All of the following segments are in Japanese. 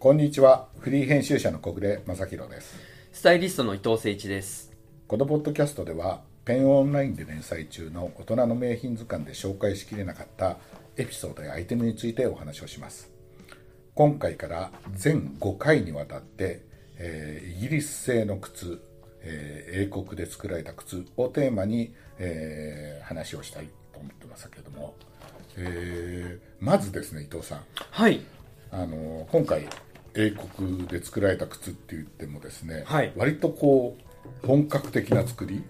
こんにちは。フリー編集者の小暮正弘です。スタイリストの伊藤誠一です。このポッドキャストではペンオンラインで連載中の大人の名品図鑑で紹介しきれなかったエピソードやアイテムについてお話をします。今回から全5回にわたって、えーイギリス製の靴、えー英国で作られた靴をテーマに、えー話をしたいと思ってますけども、えーまずですね伊藤さん。はい。あの今回英国で作られた靴って言ってもですね、はい。割とこう本格的な作り、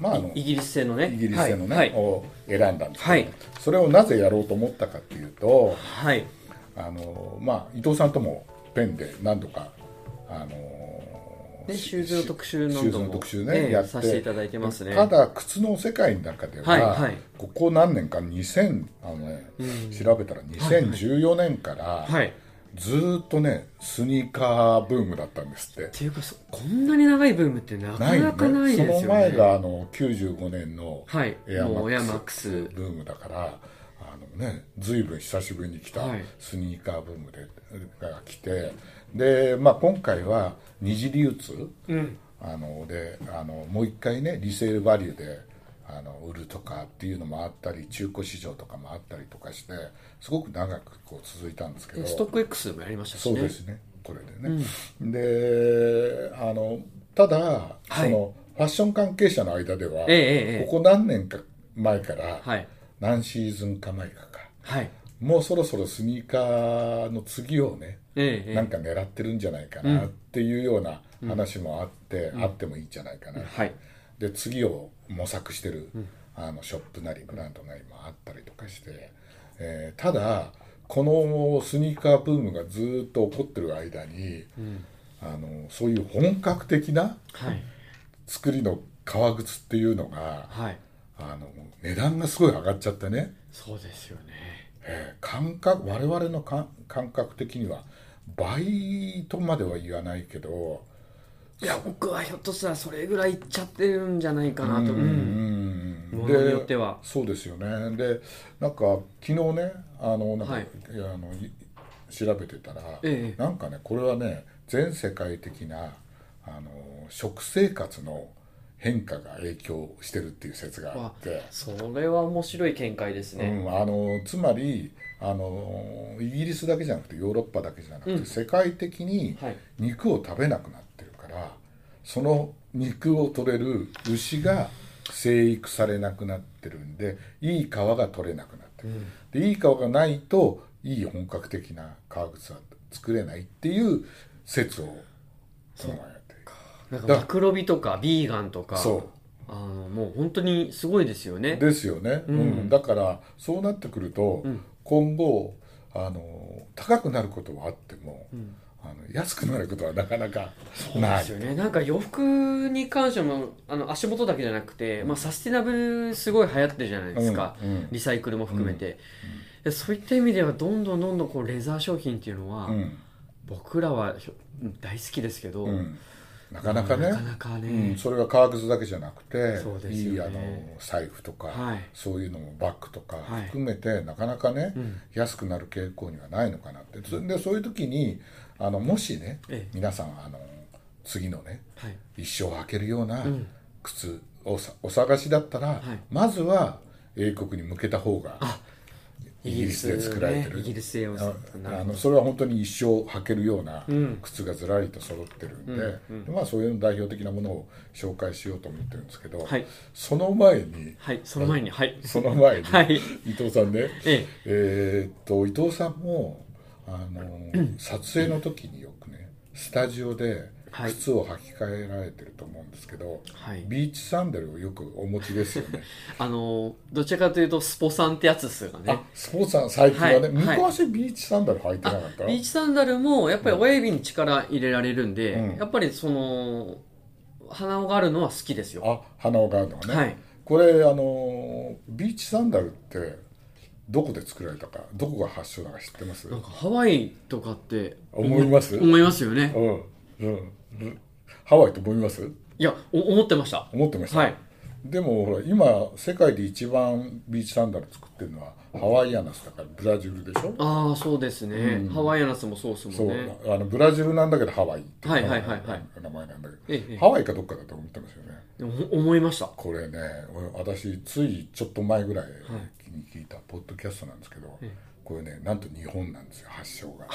まああのイギリス製のね。イギリス製のね、はい。はい。を選んだんですけど、はい。それをなぜやろうと思ったかっていうとはい。あの、まあ、伊藤さんともペンで何度かあのでしシューズの特集シューズの特集ね、ええやってさせていただいてますね。ただ靴の世界の中では、はいはい。ここ何年か2000あの、ね調べたら2014年から、はい。っずーっとねスニーカーブームだったんですって。ていうかそこんなに長いブームってなかなかないですよね。その前があの95年のはい。エアマックスブームだからあのね随分久しぶりに来たはい。スニーカーブームでが来てで、まあ、今回は二次流通、うん。あのであのもう一回ねリセールバリューであの売るとかっていうのもあったり中古市場とかもあったりとかしてすごく長くこう続いたんですけど。でストック X もやりましたしね。そうですね。これでね、であのただ、はい。そのファッション関係者の間では、ええここ何年か前から、はい。何シーズンか前かかはい。もうそろそろスニーカーの次をね、ええええ。なんか狙ってるんじゃないかなっていうような話もあって、あってもいいんじゃないかな、はい。で次を模索してる、あのショップなりブランドなりもあったりとかして、えーただこのスニーカーブームがずっと起こってる間に、あのそういう本格的なはい。作りの革靴っていうのがはい。あの値段がすごい上がっちゃってね、そうですよね。えー感覚我々の感感覚的には倍とまでは言わないけどいや僕はひょっとしたらそれぐらいいっちゃってるんじゃないかなと。ううんんものによっては。そうですよね。でなんか昨日ねあのなんか、はい。あのい調べてたら、ええ。なんかねこれはね全世界的なあの食生活の変化が影響してるっていう説があって。それは面白い見解ですね、うん、あのつまりあのイギリスだけじゃなくてヨーロッパだけじゃなくて、うん。世界的にはい。肉を食べなくなってるからその肉を取れる牛が生育されなくなってるんでいい皮が取れなくなってる、でいい皮がないといい本格的な革靴は作れないっていう説をこの前やって。なんかマクロビとかビーガンとかそあのもう本当にすごいですよね。ですよね、うん。だからそうなってくると、今後あの高くなることはあっても、あの安くなることはなかなかないですよね。なんか洋服に関してもあの足元だけじゃなくて、まあ、サスティナブルすごい流行ってるじゃないですか、うんうん。リサイクルも含めて、でそういった意味ではどんどんどんどんこうレザー商品っていうのは、うん。僕らは大好きですけど、うん。なかなかね。なかなかね、うん、それは革靴だけじゃなくて、ね。いいあの財布とか、はい。そういうのもバッグとかはい。含めて、なかなかね、ん。安くなる傾向にはないのかなって。そでそういう時にあのもしね、ええ。皆さんあの次のねはい。一生履けるようなうん。靴をさお探しだったら、はい。まずは英国に向けた方がイギリスで作られてる。イギリスあのそれは本当に一生履けるようなうん。靴がずらりと揃ってるんで,、うんでまあ、そういう代表的なものを紹介しようと思ってるんですけど、はい。その前にはいその前にはい。その前に、はい。伊藤さんね、え。えーっと伊藤さんもあの、撮影の時によくねスタジオではい。靴を履き替えられてると思うんですけど、はい。ビーチサンダルをよくお持ちですよね。あのどちらかというとスポさんってやつですよね。あスポさん最近はね、はい。はい。昔ビーチサンダル履いてなかった？ビーチサンダルもやっぱり親指に力入れられるんで、うん。やっぱりその鼻緒があるのは好きですよ。あ鼻緒があるのがね、はい。これあのビーチサンダルってどこで作られたかどこが発祥だか知ってます？なんかハワイとかって思います？思いますよね。うんうんうん。ハワイと思います？いやお思ってました。思ってました、はい。でもほら今世界で一番ビーチサンダル作ってるのはハワイアナスだからブラジルでしょ？ああそうですね、ハワイアナスもそうですそうんもねあのブラジルなんだけどハワイってはいはいはいはい。名前なんだけど、ええハワイかどっかだと思ってますよね。思いました。これね俺私ついちょっと前ぐらいに聞いたポッドキャストなんですけど、これねなんと日本なんですよ発祥が。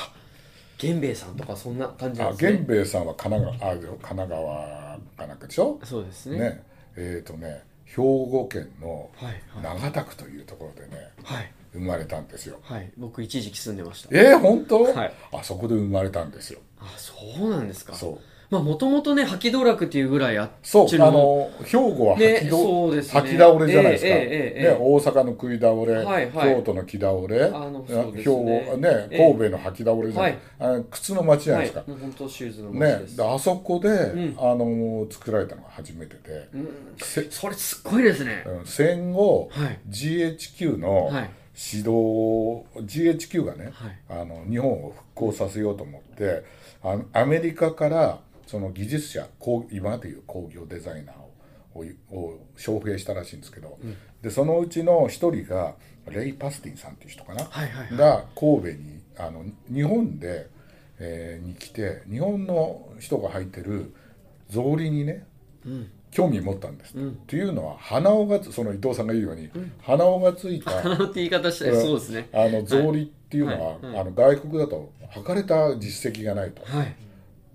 源兵衛さんとかそんな感じなんあですね。源兵衛さんは神奈川あ神奈川かなんかでしょ？そうですね。ね。えっ、とね兵庫県のはい。長田区というところでねはい。生まれたんですよ。はい。僕一時期住んでました。えー、本当、はい。あそこで生まれたんですよ。あそうなんですか。そうまあもともとね吐き道楽っていうぐらいあっそうあの兵庫はね吐き,、そうですね。吐き倒れじゃないですか、ええええええ。ね、大阪の食い倒れ、はいはい。京都の木倒れあのね。兵庫ねええ。神戸の吐き倒れじゃない、はい。靴の町じゃないはいですか、もう本当シューズの街ねであそこで、ん。あの作られたのが初めてで、うん。せそれすっごいですね。うん。戦後、はい。GHQ のはい。指導、GHQ がね、はい。あの日本を復興させようと思ってあアメリカからその技術者工今でいう工業デザイナーをを招聘したらしいんですけど、でそのうちの一人がレイ・パスティンさんっていう人かな、はいはいはい。が神戸にあの日本で、えーに来て日本の人が履いてる草履にね、興味持ったんです。って、っていうのは鼻緒がつその伊藤さんが言うように、鼻緒がついた花のって言い方してそうですね。あの草履っていうのは、はい。はい。あの外国だと履かれた実績がないと。はい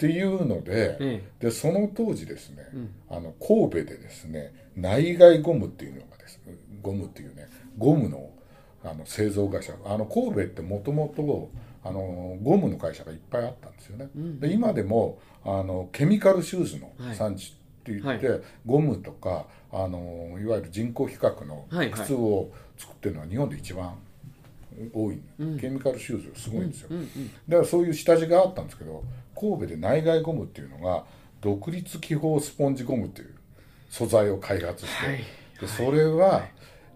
っていうので,、えでその当時ですね、あの神戸でですね内外ゴムっていうのがですゴムっていうねゴムのあの製造会社あの神戸ってもともとあのゴムの会社がいっぱいあったんですよね、で今でもあのケミカルシューズの産地って言って、はゴムとかあのいわゆる人工皮革の靴を作ってるのは日本で一番多い、ケミカルシューズすごいんですよ、だからそういう下地があったんですけど神戸で内外ゴムっていうのが独立気泡スポンジゴムっていう素材を開発して、はい。でそれは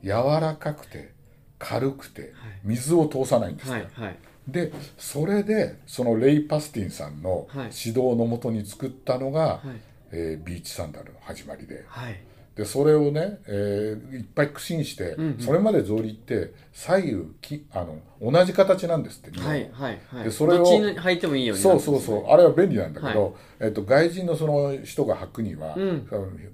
柔らかくて軽くて水を通さないんですよ、はいはい。でそれでそのレイ・パスティンさんのはい。指導のもとに作ったのが、はい。えービーチサンダルの始まりで。はいでそれをね、えーいっぱい苦心して、それまで草履って左右きあの同じ形なんですっては。はいはいはい。でそれを履いてもいいようになそうそうそう。あれは便利なんだけど、はえっと、外人のその人が履くには、ん。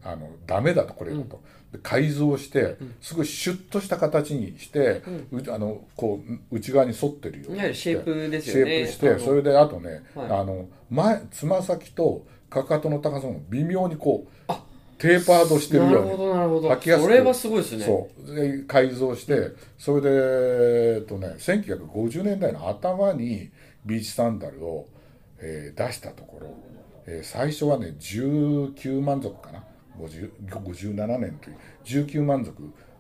あのダメだとこれだと、で改造してすごいシュッとした形にして、うあのこう内側に沿ってるようにシェイプですよね。シェイプしてそれであとね、はい。あの前つま先とかかとの高さも微妙にこうテーパードしてるようになるほどなるほど。履きやすくそれはすごいですね。そう。で改造してそれで、えっとね、1950年代の頭にビーチサンダルを、えー出したところ、えー最初はね19万足かな。50 57年という19万足、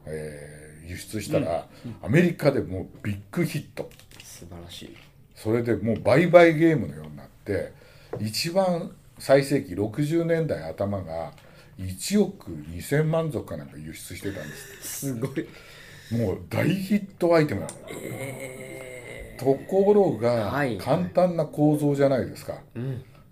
えー輸出したら、アメリカでもうビッグヒット。素晴らしい。それでもう倍々ゲームのようになって一番最盛期60年代頭が1億2000万足かなんか輸出してたんですすごい。もう大ヒットアイテムなの、ところが、はい。簡単な構造じゃないですか、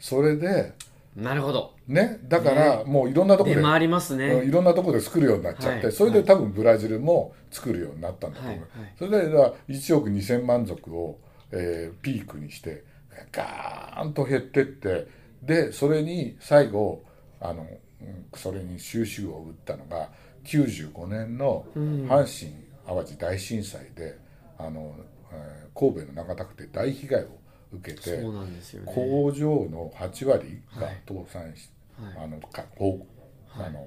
それでなるほど。ねだからもういろんなところで、出回りますね。うんいろんなところで作るようになっちゃって、はい。それで多分ブラジルも作るようになったんだと思う、はい。はい。それでだから1億2000万足を、えーピークにしてガーンと減ってってでそれに最後あの、うんそれに収集を打ったのが95年の阪神・淡路大震災で、あのえー神戸の長田区で大被害を受けてね。工場の8割がはい。倒産し、はい。あのかこうあの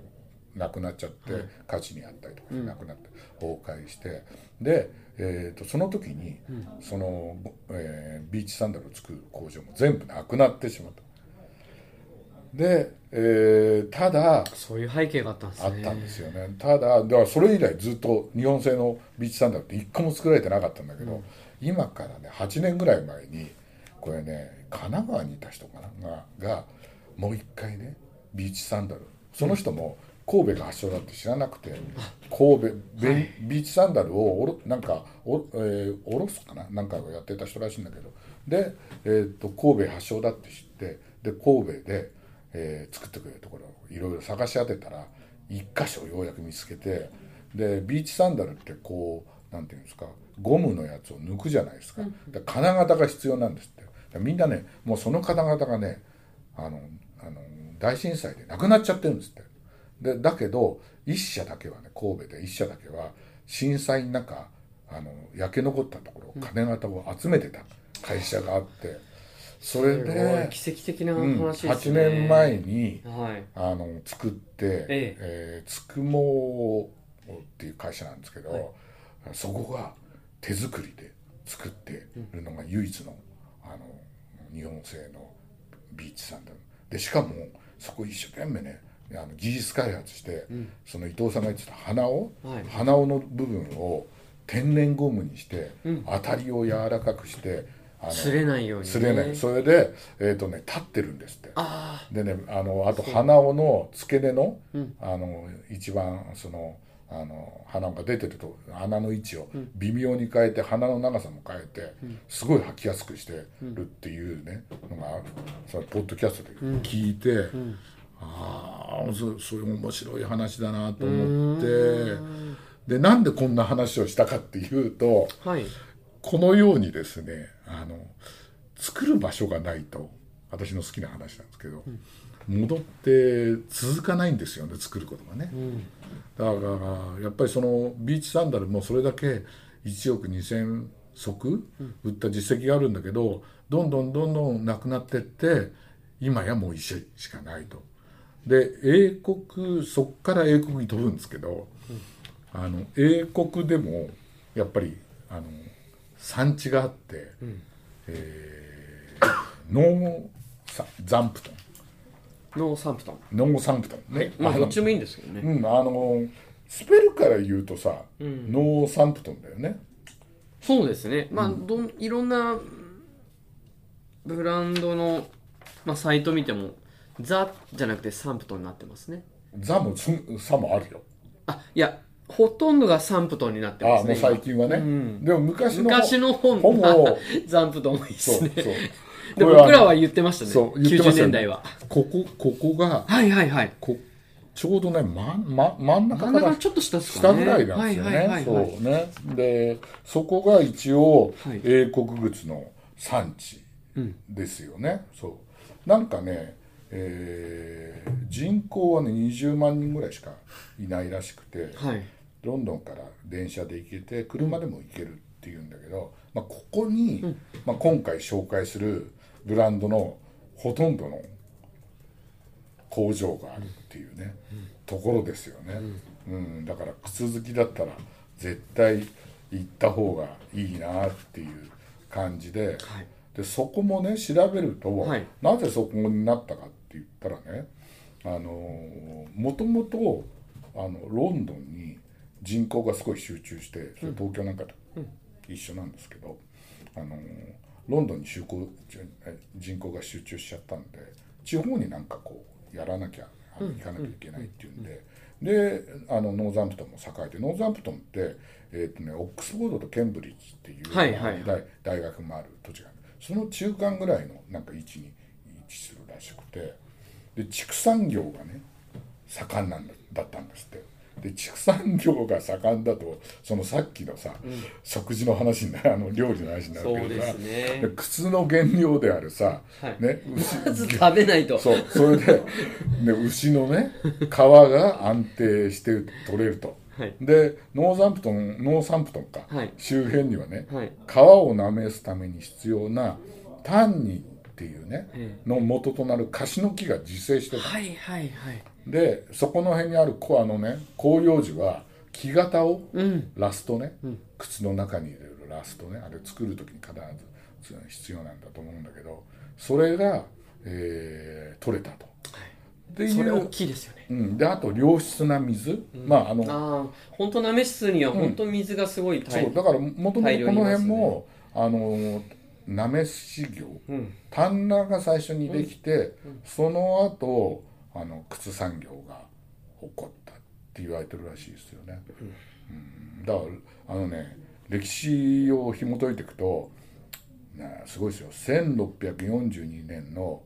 なくなっちゃって、火事にあったりとかなくなって崩壊してで、えー、とその時に、その、えービーチサンダルを作る工場も全部なくなってしまった。で、えーただそういう背景があったんですね。あったんですよね。ただだからそれ以来ずっと日本製のビーチサンダルって一個も作られてなかったんだけど、今からね8年ぐらい前にこれね神奈川にいた人かなががもう一回ねビーチサンダル。その人も神戸が発祥だって知らなくて神戸ビーチサンダルをおろなんかお,、えー、おろすかな？なんかをやってた人らしいんだけど。で、えー、と神戸発祥だって知ってで神戸で、えー作ってくれるところをいろいろ探し当てたら一箇所ようやく見つけてでビーチサンダルってこうなんていうんですかゴムのやつを抜くじゃないですか,、で金型が必要なんですって。みんなねもうその金型がねあのあの大震災でなくなっちゃってるんですって。でだけど一社だけはね神戸で一社だけは震災の中あの焼け残ったところ金型を集めてた会社があってそれで、奇跡的なうん、話です8ね、年前にはい。あの作って、ええ。ーつくもっていう会社なんですけど、そこが手作りで作ってるのが唯一の,、あの日本製のビーチサンダル。でしかもそこ一生懸命ねあの技術開発して、その伊藤さんが言ってた鼻緒、はい。鼻緒の部分を天然ゴムにして、当たりを柔らかくして擦れないように、ね、擦れない。それで、えーとね、立ってるんですって。あでねあのあと鼻緒の付け根の,、あの一番そのあの鼻が出てると穴の位置を微妙に変えて鼻の長さも変えて、すごい履きやすくしてるっていうねのがそのポッドキャストで聞いて、ああそそういう面白い話だなと思って。でなんでこんな話をしたかっていうと。あはい。このようにですねあの作る場所がないと私の好きな話なんですけど、戻って続かないんですよね作ることがね、だからやっぱりそのビーチサンダルもそれだけ1億2,000足売った実績があるんだけどどんどんどんどんなくなってって今やもう一社しかないと。で英国そっから英国に飛ぶんですけど、あの英国でもやっぱりあの産地があって、えーノーサザンプトン。ノーサンプトン。ノーサンプトン。ね、まあどっちもいいんですけどね、うん、あのスペルから言うとさ、ノーサンプトンだよね。そうですね。まあどんいろんなブランドの、まあ、サイト見てもザじゃなくてサンプトンになってますね。ザもスサもあるよ。あいやほとんどがサンプトンになってますねあもう最近はね、でも昔の昔の本本がを。ザンプトンもいいでそうそう。すねこでれ僕らは言ってましたねそう言ってま90したよね年代は。ここここがはいはいはい。こちょうどね、まま、真ん中真んから中ちょっと下ですか下ねぐらいなんですよはいはいはね。いはい。そうね。で、そこが一応はい。英国靴の産地ですよね。そう。なんかね、えー人口はね20万人ぐらいしかいないらしくて、はいロンドンから電車で行けて車でも行けるっていうんだけど、まあ、ここに、まあ、今回紹介するブランドのほとんどの工場があるっていうね、ところですよね、うん。だから靴好きだったら絶対行った方がいいなっていう感じで,、でそこもね調べると、はい。なぜそこになったかって言ったらねあのもともとあのロンドンに人口がすごい集中してそれ東京なんかと一緒なんですけど、あのロンドンに人口が集中しちゃったんで地方になんかこうやらなきゃ行かなきゃいけないっていうんで、であのノーザンプトンも栄えてノーザンプトンって、えーとね、オックスフォードとケンブリッジっていう、はいはいはい。大大学もある土地がある。その中間ぐらいのなんか位置に位置するらしくて。で畜産業がね盛んなんだだったんですってで畜産業が盛んだとそのさっきのさ、食事の話になる あの料理の話になるけどさね。で靴の原料であるさ、はい。ね 牛まず食べないと。そうそれで、ね、牛のね皮が安定して取れると、はい。でノーザンプトンノーサンプトンか、はい。周辺にはね、はい。皮をなめすために必要なタンニンっていうね、えの元となるカシの木が自生してた、はいはいはいでそこの辺にあるこあのね広葉樹は木型を、うん。ラストね、靴の中に入れるラストねあれ作る時に必ず必要なんだと思うんだけどそれが、えー取れたと。ってそれ大きいですよね。うん、であと良質な水、まああのああ本当なめ室には本当水がすごい大そうだからもともとこの辺も、あのなめし業、うん。丹那が最初にできて、その後あの靴産業が起こったって言われてるらしいですよね、うん。だからあのね歴史を紐解いていくと、ね、すごいですよ。1642年の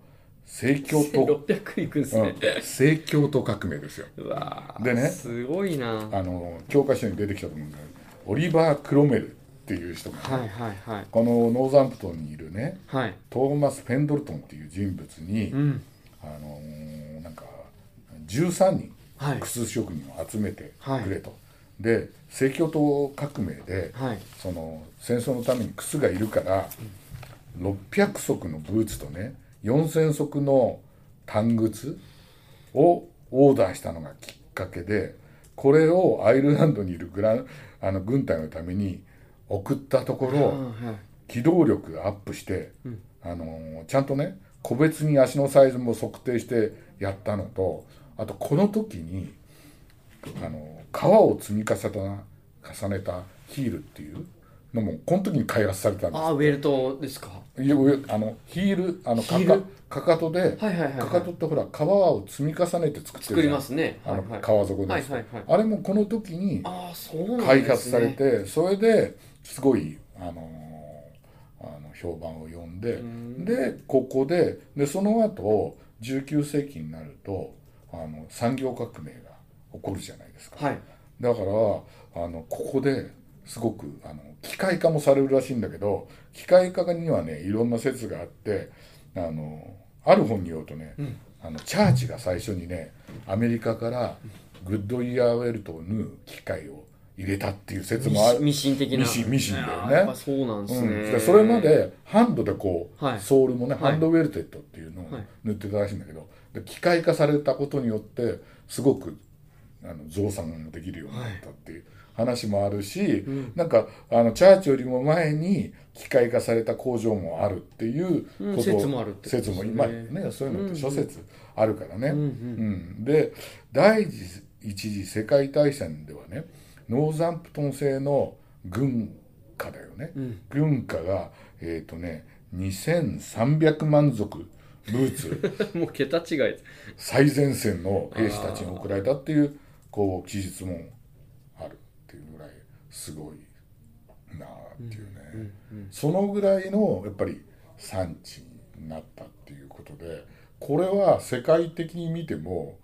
正教徒、600いくんですね。うん、正教徒革命ですよ。うわーでねすごいな。あの教科書に出てきたと思うんだけどオリバー・クロメルっっていう人がね、はいはいはい。このノーザンプトンにいるねはい。トーマス・ペンドルトンっていう人物に、うん。あのー13人はい。靴職人を集めてはい。くれと、で正教徒革命で、はい。その戦争のために靴がいるから、600足のブーツとね4000足の短靴をオーダーしたのがきっかけでこれをアイルランドにいるグランあの軍隊のために送ったところ、はい機動力がアップして、あのちゃんとね個別に足のサイズも測定してやったのとあとこの時にあの革を積み重ねた重ねたヒールっていうのもこの時に開発されたんです。あーウェルトですか？いや上あのヒールあのかかかかとで、はいはいはいはい。かかとってほら革を積み重ねて作ってる作りますね。あの、革底のやつ、はいはいはい。あれもこの時に開発されて、それですごいあのあの評判を呼んででここででその後19世紀になるとあの産業革命が起こるじゃないですか、はい。だからあのここですごくあの機械化もされるらしいんだけど機械化にはねいろんな説があってあのある本によるとね、あのチャーチが最初にねアメリカからグッドイヤーウェルトを縫う機械を入れたっていう説もある。ミシン的な。ミシンミシンだよね。そうなんですね、うん、でそれまでハンドでこう、はい。ソールもね、はい。ハンドウェルテッドっていうのをはい。縫ってたらしいんだけど、で機械化されたことによってすごくあの増産ができるようになったっていう話もあるし、なんかあのチャーチよりも前に機械化された工場もあるっていうこと、うん説もあるって説も今ねそういうのって諸説あるからね。うんうん。うん、で第一次世界大戦ではねノーザンプトン製の軍歌だよね、ん。軍歌がえっ、とね2300万足ブーツ。もう桁違い。最前線の兵士たちに送られたっていうこう記述もあるっていうぐらいすごいなあっていうね、そのぐらいのやっぱり産地になったっていうことでこれは世界的に見ても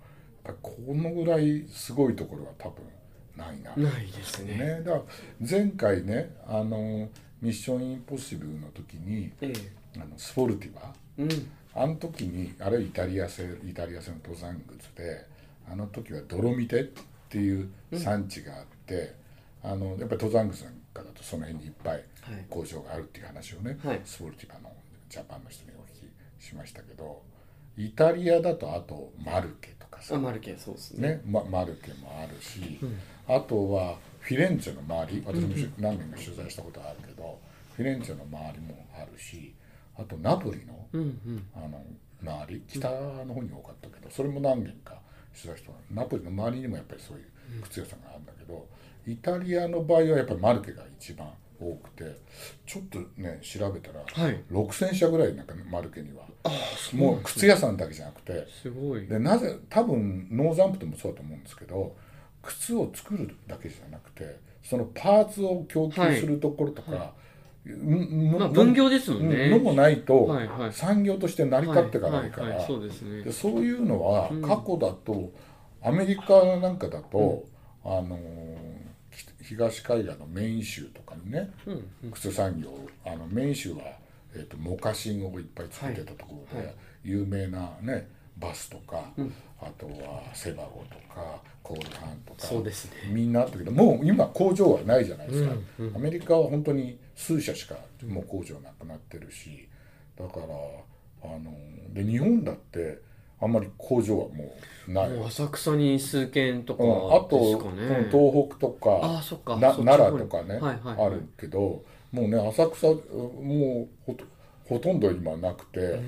このぐらいすごいところは多分ないな。ないですね。ね。だから前回ねあのミッションインポッシブルの時にえあのスフォルティバ。えうん。あの時にあれイタリア製イタリア製の登山靴であの時はドロミテっていう産地があって、あのやっぱり登山靴なんかだとその辺にいっぱいはい。工場があるっていう話をね、はい。スフォルティバのジャパンの人にお聞きしましたけどイタリアだとあとマルケとかさ。あマルケそうですね。ね、ま、マルケもあるし、あとはフィレンツェの周り私もし何年か取材したことあるけど、フィレンツェの周りもあるしあとナポリのうんうん。あの周り北の方に多かったけどそれも何軒か取材したナポリの周りにもやっぱりそういう靴屋さんがあるんだけど、イタリアの場合はやっぱりマルケが一番多くてちょっとね調べたら、はい。6,000社ぐらいなんかマルケには。もう靴屋さんだけじゃなくて。すごい。でなぜ多分ノーザンプトンもそうだと思うんですけど靴を作るだけじゃなくてそのパーツを供給するところとか、うんのまあ分業ですもんね。うんのもないと、はいはい。産業として成り立っていかないから、はいはいはい。そうですね。でそういうのは過去だと、アメリカなんかだと、あのーき東海岸のメイン州とかにね、うん靴産業あのメイン州は、えー、とモカシンをいっぱい作ってたところで、はい。有名なねバスとか、あとはセバゴとかコールハンとかそうですね。みんなあったけどもう今工場はないじゃないですか、アメリカは本当に数社しかもう工場なくなってるしだからあので日本だってあんまり工場はもうない、浅草に数軒とかうん、あと、東北とかあそっか。奈良とかね、はいはいはい。あるけどもうね浅草もうほとほとんど今なくて、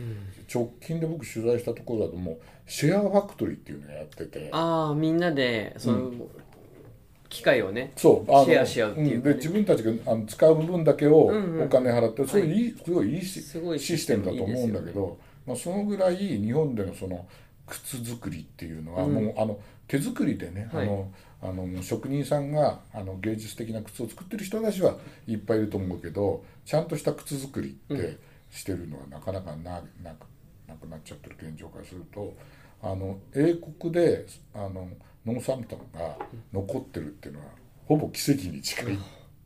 直近で僕取材したところだともうシェアファクトリーっていうのをやってて。ああみんなでその、機械をねそうあのシェアし合うっていうかね。ん。で自分たちがあの使う分だけをうんうん。お金払って、それい。いすごいいいしすごいシステムだと思うんだけどまあ、そのぐらい日本でのその靴作りっていうのはもう、あの手作りでね、はい。あのあの職人さんがあの芸術的な靴を作ってる人たちはいっぱいいると思うけどちゃんとした靴作りってしてるのはなかなかななくなくなっちゃってる現状からするとあの英国であのノーサンプトンが残ってるっていうのはほぼ奇跡に近いっ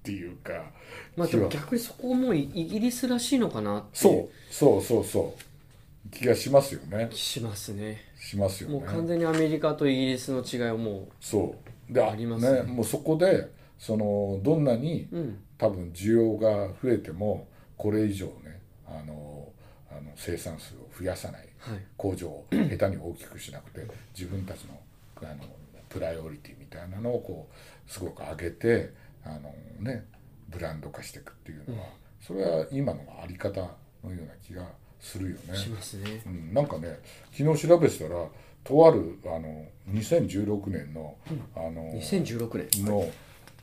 っていうかまあでも逆にそこもイギリスらしいのかなってそう。そうそうそう。気がしますよね。しますね。しますよね。もう完全にアメリカとイギリスの違いをもそう。でありますね。ねもうそこでそのどんなにううん。多分需要が増えてもこれ以上ねあのあの生産数を増やさない。はい。工場を下手に大きくしなくて自分たちのあのプライオリティみたいなのをこうすごく上げてあの、ね、ブランド化していくっていうのは、それは今のあり方のような気がするよね。しますね。うん、なんかね昨日調べてたらとあるあの2016年の,、あの2016年。の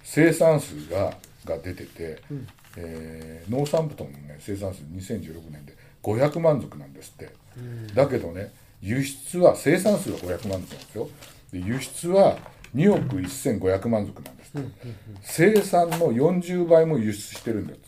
生産数がが出てて、えー農産物の、ね、生産数2016年で500万足なんですって、だけどね輸出は生産数は500万足なんですよ。で輸出は2億1500万足なんですって、生産の40倍も輸出してるんだっつ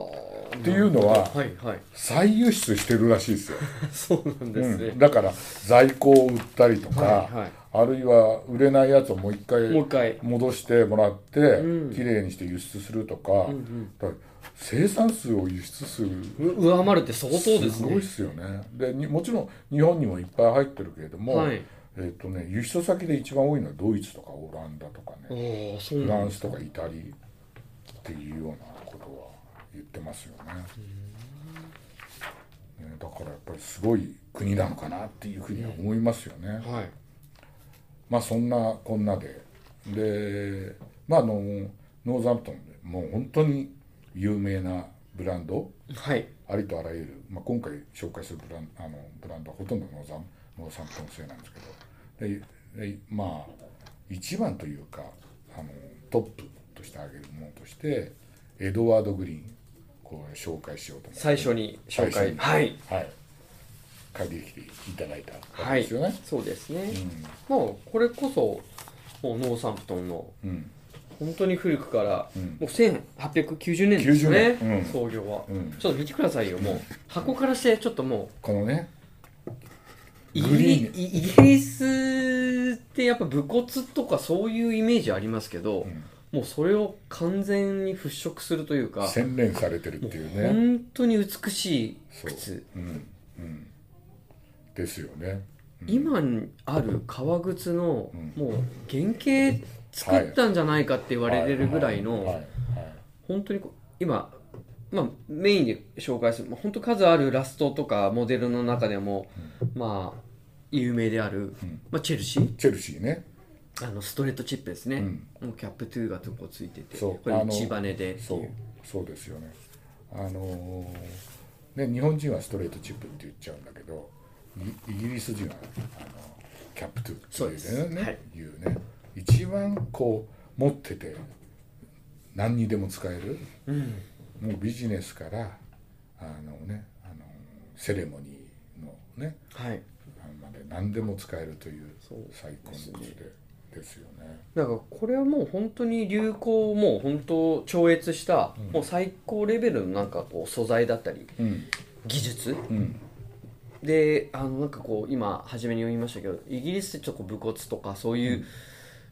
っていうのははいはい。再輸出してるらしいですよ。そうなんですね。うん、だから在庫を売ったりとか、はいはい。あるいは売れないやつをもう一回戻してもらって、うん。きれいにして輸出するとか,、うんうん。生産数を輸出するう上回るって相当ですね。すごいっすよね。でにもちろん日本にもいっぱい入ってるけれども、はい。えっとね、輸出先で一番多いのはドイツとかオランダとかね。フランスとかイタリっていうような言ってますよね。ねだからやっぱりすごい国なのかなっていうふうには思いますよね。はい。まあそんなこんなで。でまああのノーザンプトンでもう本当に有名なブランド。はい。ありとあらゆる、まあ、今回紹介するブランあのブランドはほとんどノーザンノーサンプトン製なんですけど。ででまあ一番というかあのトップとして挙げるものとしてエドワード・グリーンこう紹介しようと思って。最初に紹介。はい。はい。借りていただいたわはいけですよね。そうですね。もうこれこそもうノーサンプトンのうん。うん本当に古くから、うん。もう1890年ですね、90年。うん。創業は、うん。ちょっと見てくださいよもう。箱からしてちょっともこのね。うイギグリスってやっぱ武骨とかそういうイメージありますけど、んもうそれを完全に払拭するというか洗練されてるっていうね。本当に美しいそう。靴うん。うん。ですよね。今にある革靴の、うん。もう原型作ったんじゃないかって言われてるぐらいの、本当に今、まあ、メインで紹介する、まあ、本当数あるラストとかモデルの中でも、まあ有名である、うん。まあ、チェルシー？チェルシーね。あのストレートチップですね、うん。もうキャップ2がとこついててこれ内バネで。そうそうですよね。あのーね日本人はストレートチップって言っちゃうんだけどイイギリス人はあのキャップトゥってそうね。はい言うね。一番こう持ってて何にでも使えるうん。もうビジネスからあのねあのセレモニーのねはい。まで何でも使えるという最高の靴でですよね。だからこれはもう本当に流行をもう本当超越した、もう最高レベルのなんかこう素材だったりうん。技術？うん。であのなんかこう今初めに言いましたけどイギリスってちょっと武骨とかそういう、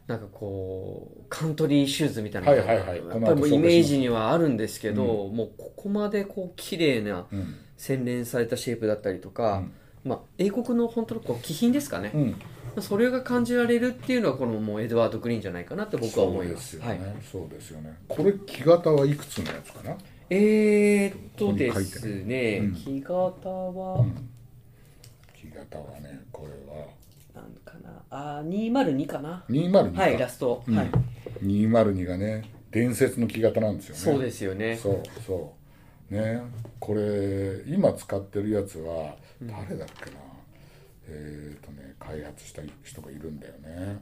なんかこうカントリーシューズみたいなのがはいはい。はいやっぱりもうイメージにはあるんですけど、もうここまでこう綺麗なうん。洗練されたシェイプだったりとか、うん。まあ、英国の本当のこう気品ですかね、うんそれが感じられるっていうのはこのもうエドワード・グリーンじゃないかなって僕は思いますそうですよね、はい、そうですよね。これ木型はいくつのやつかな、えー、っとですね、うん。木型は、うん、木型はねこれは。なんかな。あー202かな。202か、はいラスト、うん。はい。202がね伝説の木型なんですよね。そうですよね。そうそう。ね。これ今使ってるやつは誰だっけな、えっ、とね開発した人がいるんだよね。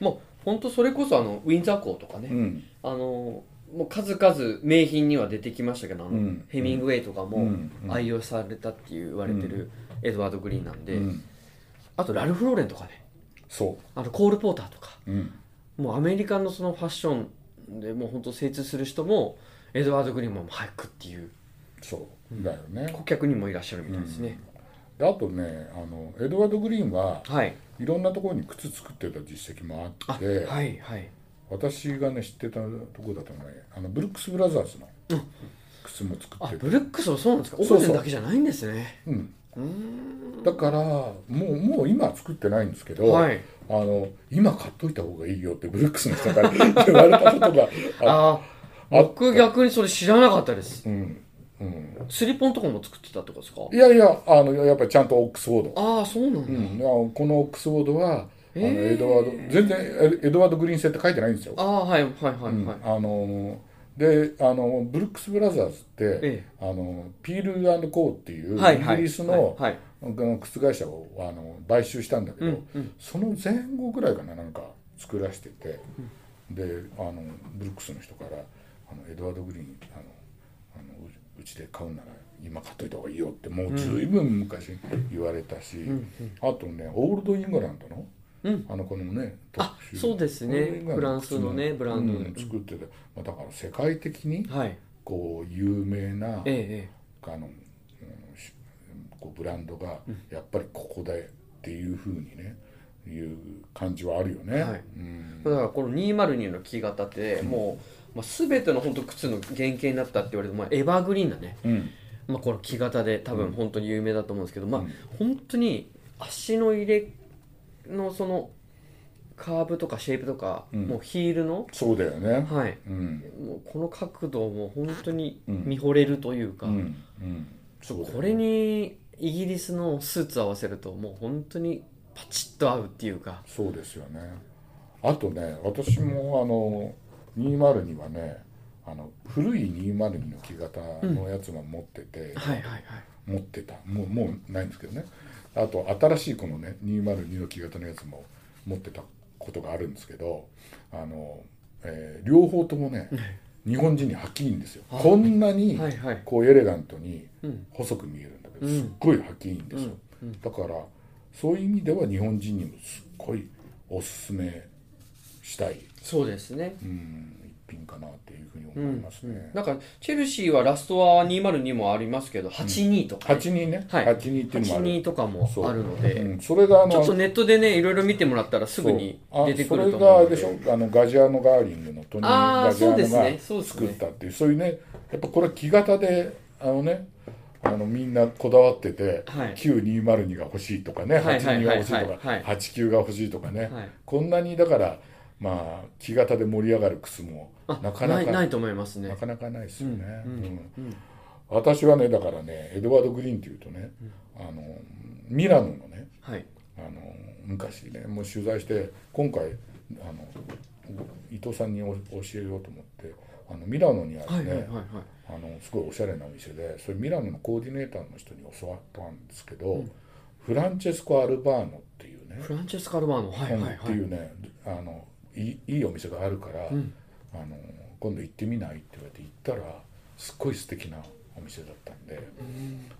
もう本当それこそあのウィンザー校とかね、うん。あのもう数々名品には出てきましたけどあの、うん。ヘミングウェイとかもうん。うん。愛用されたっていう言われてるエドワード・グリーンなんで、うん。あとラルフ・ローレンとかね。そあとコール・ポーターとか。ううん。もうアメリカのそのファッションでもう本当精通する人もエドワード・グリーンも早くっていう。そう。だよね、顧客にもいらっしゃるみたいですね、であとねあのエドワード・グリーンははい。いろんなところに靴作ってた実績もああってはいはい。私がね知ってたとこだとねあのブルックス・ブラザーズの靴も作あってて、ブルックスもそうなんですか？オーデンだけじゃないんですね。うん、うーん。だからもうもう今は作ってないんですけど、はい。あの今買っといた方がいいよってブルックスの人から言われたことがあああ僕逆にそれ知らなかったです。うんうん、スリポンとかも作ってたってことですか？いやいやあのやっぱりちゃんとオックスフォード、ああそうなんだ、うん、このオックスフォードは、あのえー。エドワード全然エエドワード・グリーン製って書いてないんですよ、ああはいはいはいはい、うん。あのであのブルックス・ブラザーズって、えあのピールコーっていうイギリスのはいあの靴会社をあの買収したんだけど、うんうん。その前後ぐらいかななんか作らせてて、であのブルックスの人からあのエドワード・グリーンあのあのううちで買うなら今買っといた方がいいよってもうずいぶん昔言われたし、あとねオールド・イングランドの、うん。あのこのねあそうですね。フランスのねブランドうん作ってて、まあ、だから世界的にはい。こう有名な、ええあの、うんしこうブランドがやっぱりここでっていうふうにねいう感じはあるよね。はい。うん。だからこの202の木型ってもう、まあ、全ての本当靴の原型になったって言われても、まあ、エバーグリーンなね、うん。まあ、この木型で多分本当に有名だと思うんですけど、まあうん。本当に足の入れのそのカーブとかシェイプとか、うん。もうヒールの、そうだよね。はい、うん。もうこの角度も本当にうん。見惚れるというか、うん。うね。これにイギリスのスーツ合わせるともう本当にパチッと合うっていうか。そうですよね。あとね私もあの202はねあの古い202の木型のやつも持ってて、持ってた。もうもうないんですけどね。あと新しいこのね202の木型のやつも持ってたことがあるんですけどあの、えー両方ともね日本人にはっきりんですよ。あこんなにこうエレガントにうん。細く見えるんだけどうん。すっごいはっきりんですよ。だからそういう意味では日本人にもすっごいおすすめしたい、そうですね。うん、一品かなっていうふうにうん思いますね、なんかチェルシーはラストは202もありますけど82とか、ね82ね、はい。82っていうのもある。82とかもそうあるので、う。ん、それがあのちょっとネットでねいろいろ見てもらったらすぐにそう。あ出てくるとそれがあ思うので。れでしょ？あのガジアーノ・ガーリングのトニー・ガジアーが作ったっていうそういうねやっぱこれは木型であのねあのみんなこだわってて、はい。9202が欲しいとかねはいはい82が欲しいとはいはい。はいか89が欲しいとかね、はい。こんなにだからまあ木型で盛り上がる靴もあなかなかないと思いますね。なかなかないですよね、うんうんうん。私はねだからねエドワード・グリーンっていうとね、あのミラノのねはい。あの昔ねもう取材して今回あの伊藤さんにお教えようと思ってあのミラノにあるね、はいはいはいはい。あのすごいおしゃれなお店でそれミラノのコーディネーターの人に教わったんですけど、フランチェスコ・アルバーノっていうね、フランチェスカ・ルバーノはいはいはい。っていうねあのいいいいお店があるから、ん。あの今度行ってみないって言われて行ったらすっごい素敵なお店だったんで、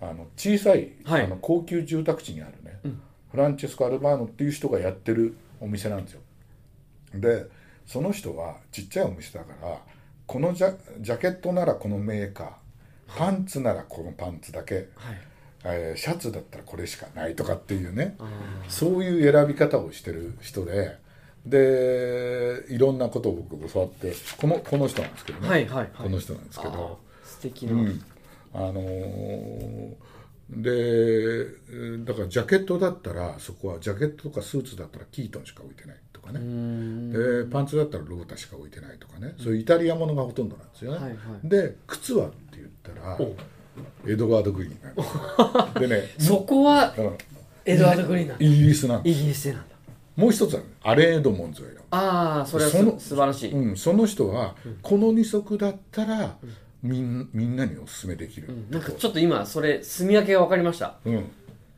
あの小さい、はい。あの高級住宅地にあるね、ん。フランチェスコ・アルバーノっていう人がやってるお店なんですよ。でその人はちっちゃいお店だからこのジャジャケットならこのメーカーパンツならこのパンツだけ、はい。えーシャツだったらこれしかないとかっていうねあそういう選び方をしてる人ででいろんなことを僕教わってこのこの人なんですけどね、ーはいはいはい。この人なんですけど。素敵な、うん。あのーでえーだからジャケットだったらそこはジャケットとかスーツだったらキートンしか置いてないとかね、でパンツだったらロータしか置いてないとかね、そういうイタリアものがほとんどなんですよね、はいはい。で靴はって言ったらお。エドワード・グリーンでね、そこはうん。エドワード・グリーンなんだ。イギリスなんですイギリスでなんだもう一つはねアレン・エドモンズを選ぶああそれはすその素晴らしい、うん、その人はこの二足だったらみんみんなにお勧めできる、うん。なんかちょっと今それ住み分けが分かりました。うん、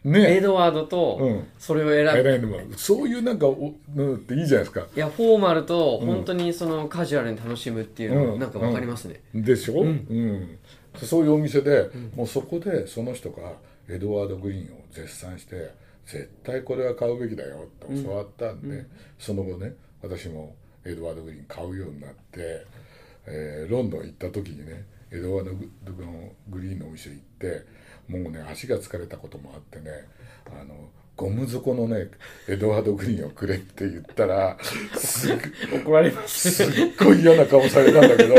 エねドワードとうん。それを選ぶ、アレンエドモンズそういうなんかおうんっていいじゃないですか。いやフォーマルと本当にそのカジュアルに楽しむっていうのうん。なんか分かりますね、でしょ、うん。そういうお店で、もうそこでその人がエドワード・グリーンを絶賛して絶対これは買うべきだよって教わったんで、その後ね私もエドワード・グリーン買うようになって、えーロンドン行った時にねエドワードグ・グリーンのお店行ってもうね足が疲れたこともあってねあのゴム底のねエドワード・グリーンをくれって言ったらすっ怒られますすっごい嫌な顔されたんだけど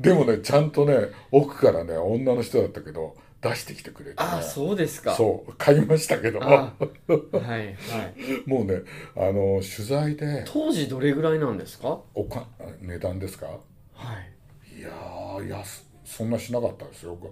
でもねちゃんとね奥からね女の人だったけど出してきてくれて、ね、あそうですか。そう買いましたけどあはいはい。もうねあの取材で。当時どれぐらいなんですか？おか値段ですか？はい。いやー安そんなしなかったですよ。うん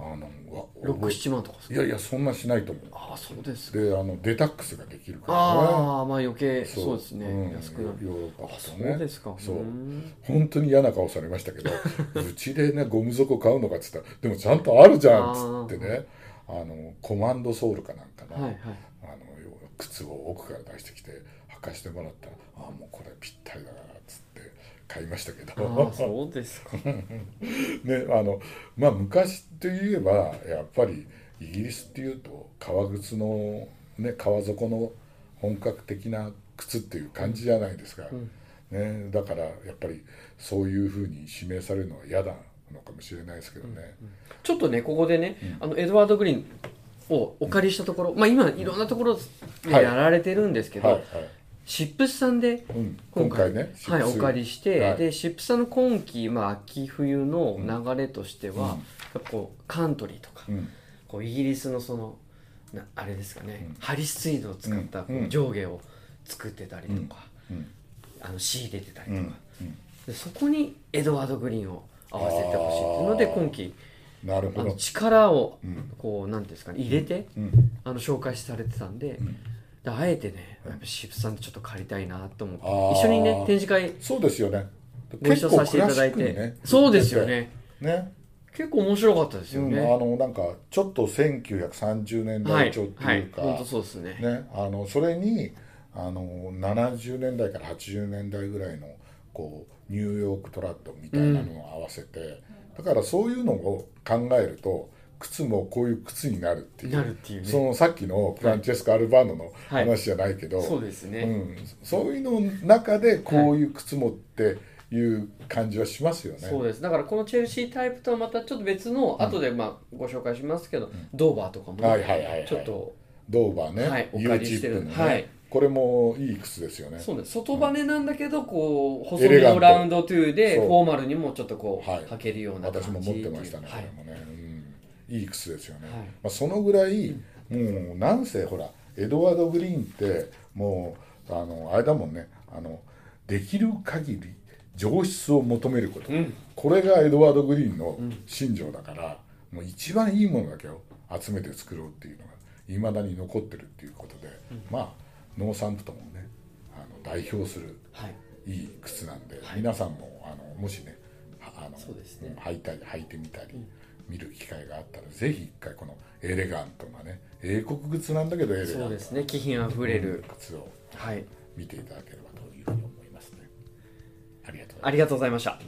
あのわ67万とかいやいやそんなしないと思う。ああそうですであのデタックスができるからね。ああまあ余計そう。ですね、うん。安くなる。ヨーロッパあだとそうねですか。そう。うん。本当に嫌な顔されましたけどうちでね ゴム底買うのかっつったらでもちゃんとあるじゃんっつってね。あのコマンドソールかなんかの,、はいはい。あの靴を奥から出してきて履かしてもらったらああもうこれぴったりだなっつって買いましたけど。そうですか。ねあのまあ昔といえばやっぱりイギリスっていうと革靴の、ね、革底の本格的な靴っていう感じじゃないですか、ね、だからやっぱりそういうふうに指名されるのは嫌なのかもしれないですけどね、ちょっとねここでね、あのエドワード・グリーンをお借りしたところ、まあ今いろんなところではい。やられてるんですけど、はいはい、シップスさんでうん、今回ねはい、お借りして、はい。でシップさんの今季、まあ、秋冬の流れとしては、うん。こうカントリーとか、うん。こうイギリスのそのなあれですかね、うん。ハリスツイードを使ったこうん。う上下を作ってたりとか、うん。あの仕入れてたりうん。とか、でそこにエドワード・グリーンを合わせてほしいっていうので今季なるほど、力をうん。こうなんていうんですかね入れて、うん。あの紹介されてたんであえてねやっぱシップさんでちょっと借りたいなと思って一緒にね展示会そうですよね。ご一緒させていただいて、ねそうですよね。ね。結構面白かったですようん、ね、あのなんかちょっと1930年はい代調ってはいいうか、本当そうですね。ね、あのそれにあの70年代から80年代ぐらいのこうニューヨークトラッドみたいなのを合わせて、だからそういうのを考えると靴もこういう靴になるっていう。なるっていうね。そのさっきのフランチェスコ・アルバーノのはい。話じゃないけど、そうですね、うん、そういうの中でこういう靴もっていう感じはしますよね。そうです。だからこのチェルシータイプとはまたちょっと別の、後でまあご紹介しますけど、ドーバーとかもね、はいはいはいはい。ちょっとドーバーね、はいお借りチしてる。ね、はい。これもいい靴ですよね。そうね外バネなんだけどこう細身のラウンドトゥーでフォーマルにもちょっとこう、はい。履けるような感じ私も持ってましたね、はいこれもね、うん、いい靴ですよね、はい。まあ、そのぐらい、もうなんせほらエドワード・グリーンってもうあのあれだもんね。あのできる限り上質を求めること、うん。これがエドワード・グリーンの信条だから、もう一番いいものだけを集めて作ろうっていうのがいまだに残ってるっていうことで、まあノーサンプトンをねあの代表するはい。いい靴なんで、皆さんもあのもしねはあのそうですね。履いたり履いてみたり、見る機会があったらぜひ一回このエレガントなね英国靴なんだけどエレガントなそうですね。気品あふれる、靴をはい。見ていただければというふうに思いますね。ありがとうございありがとうございました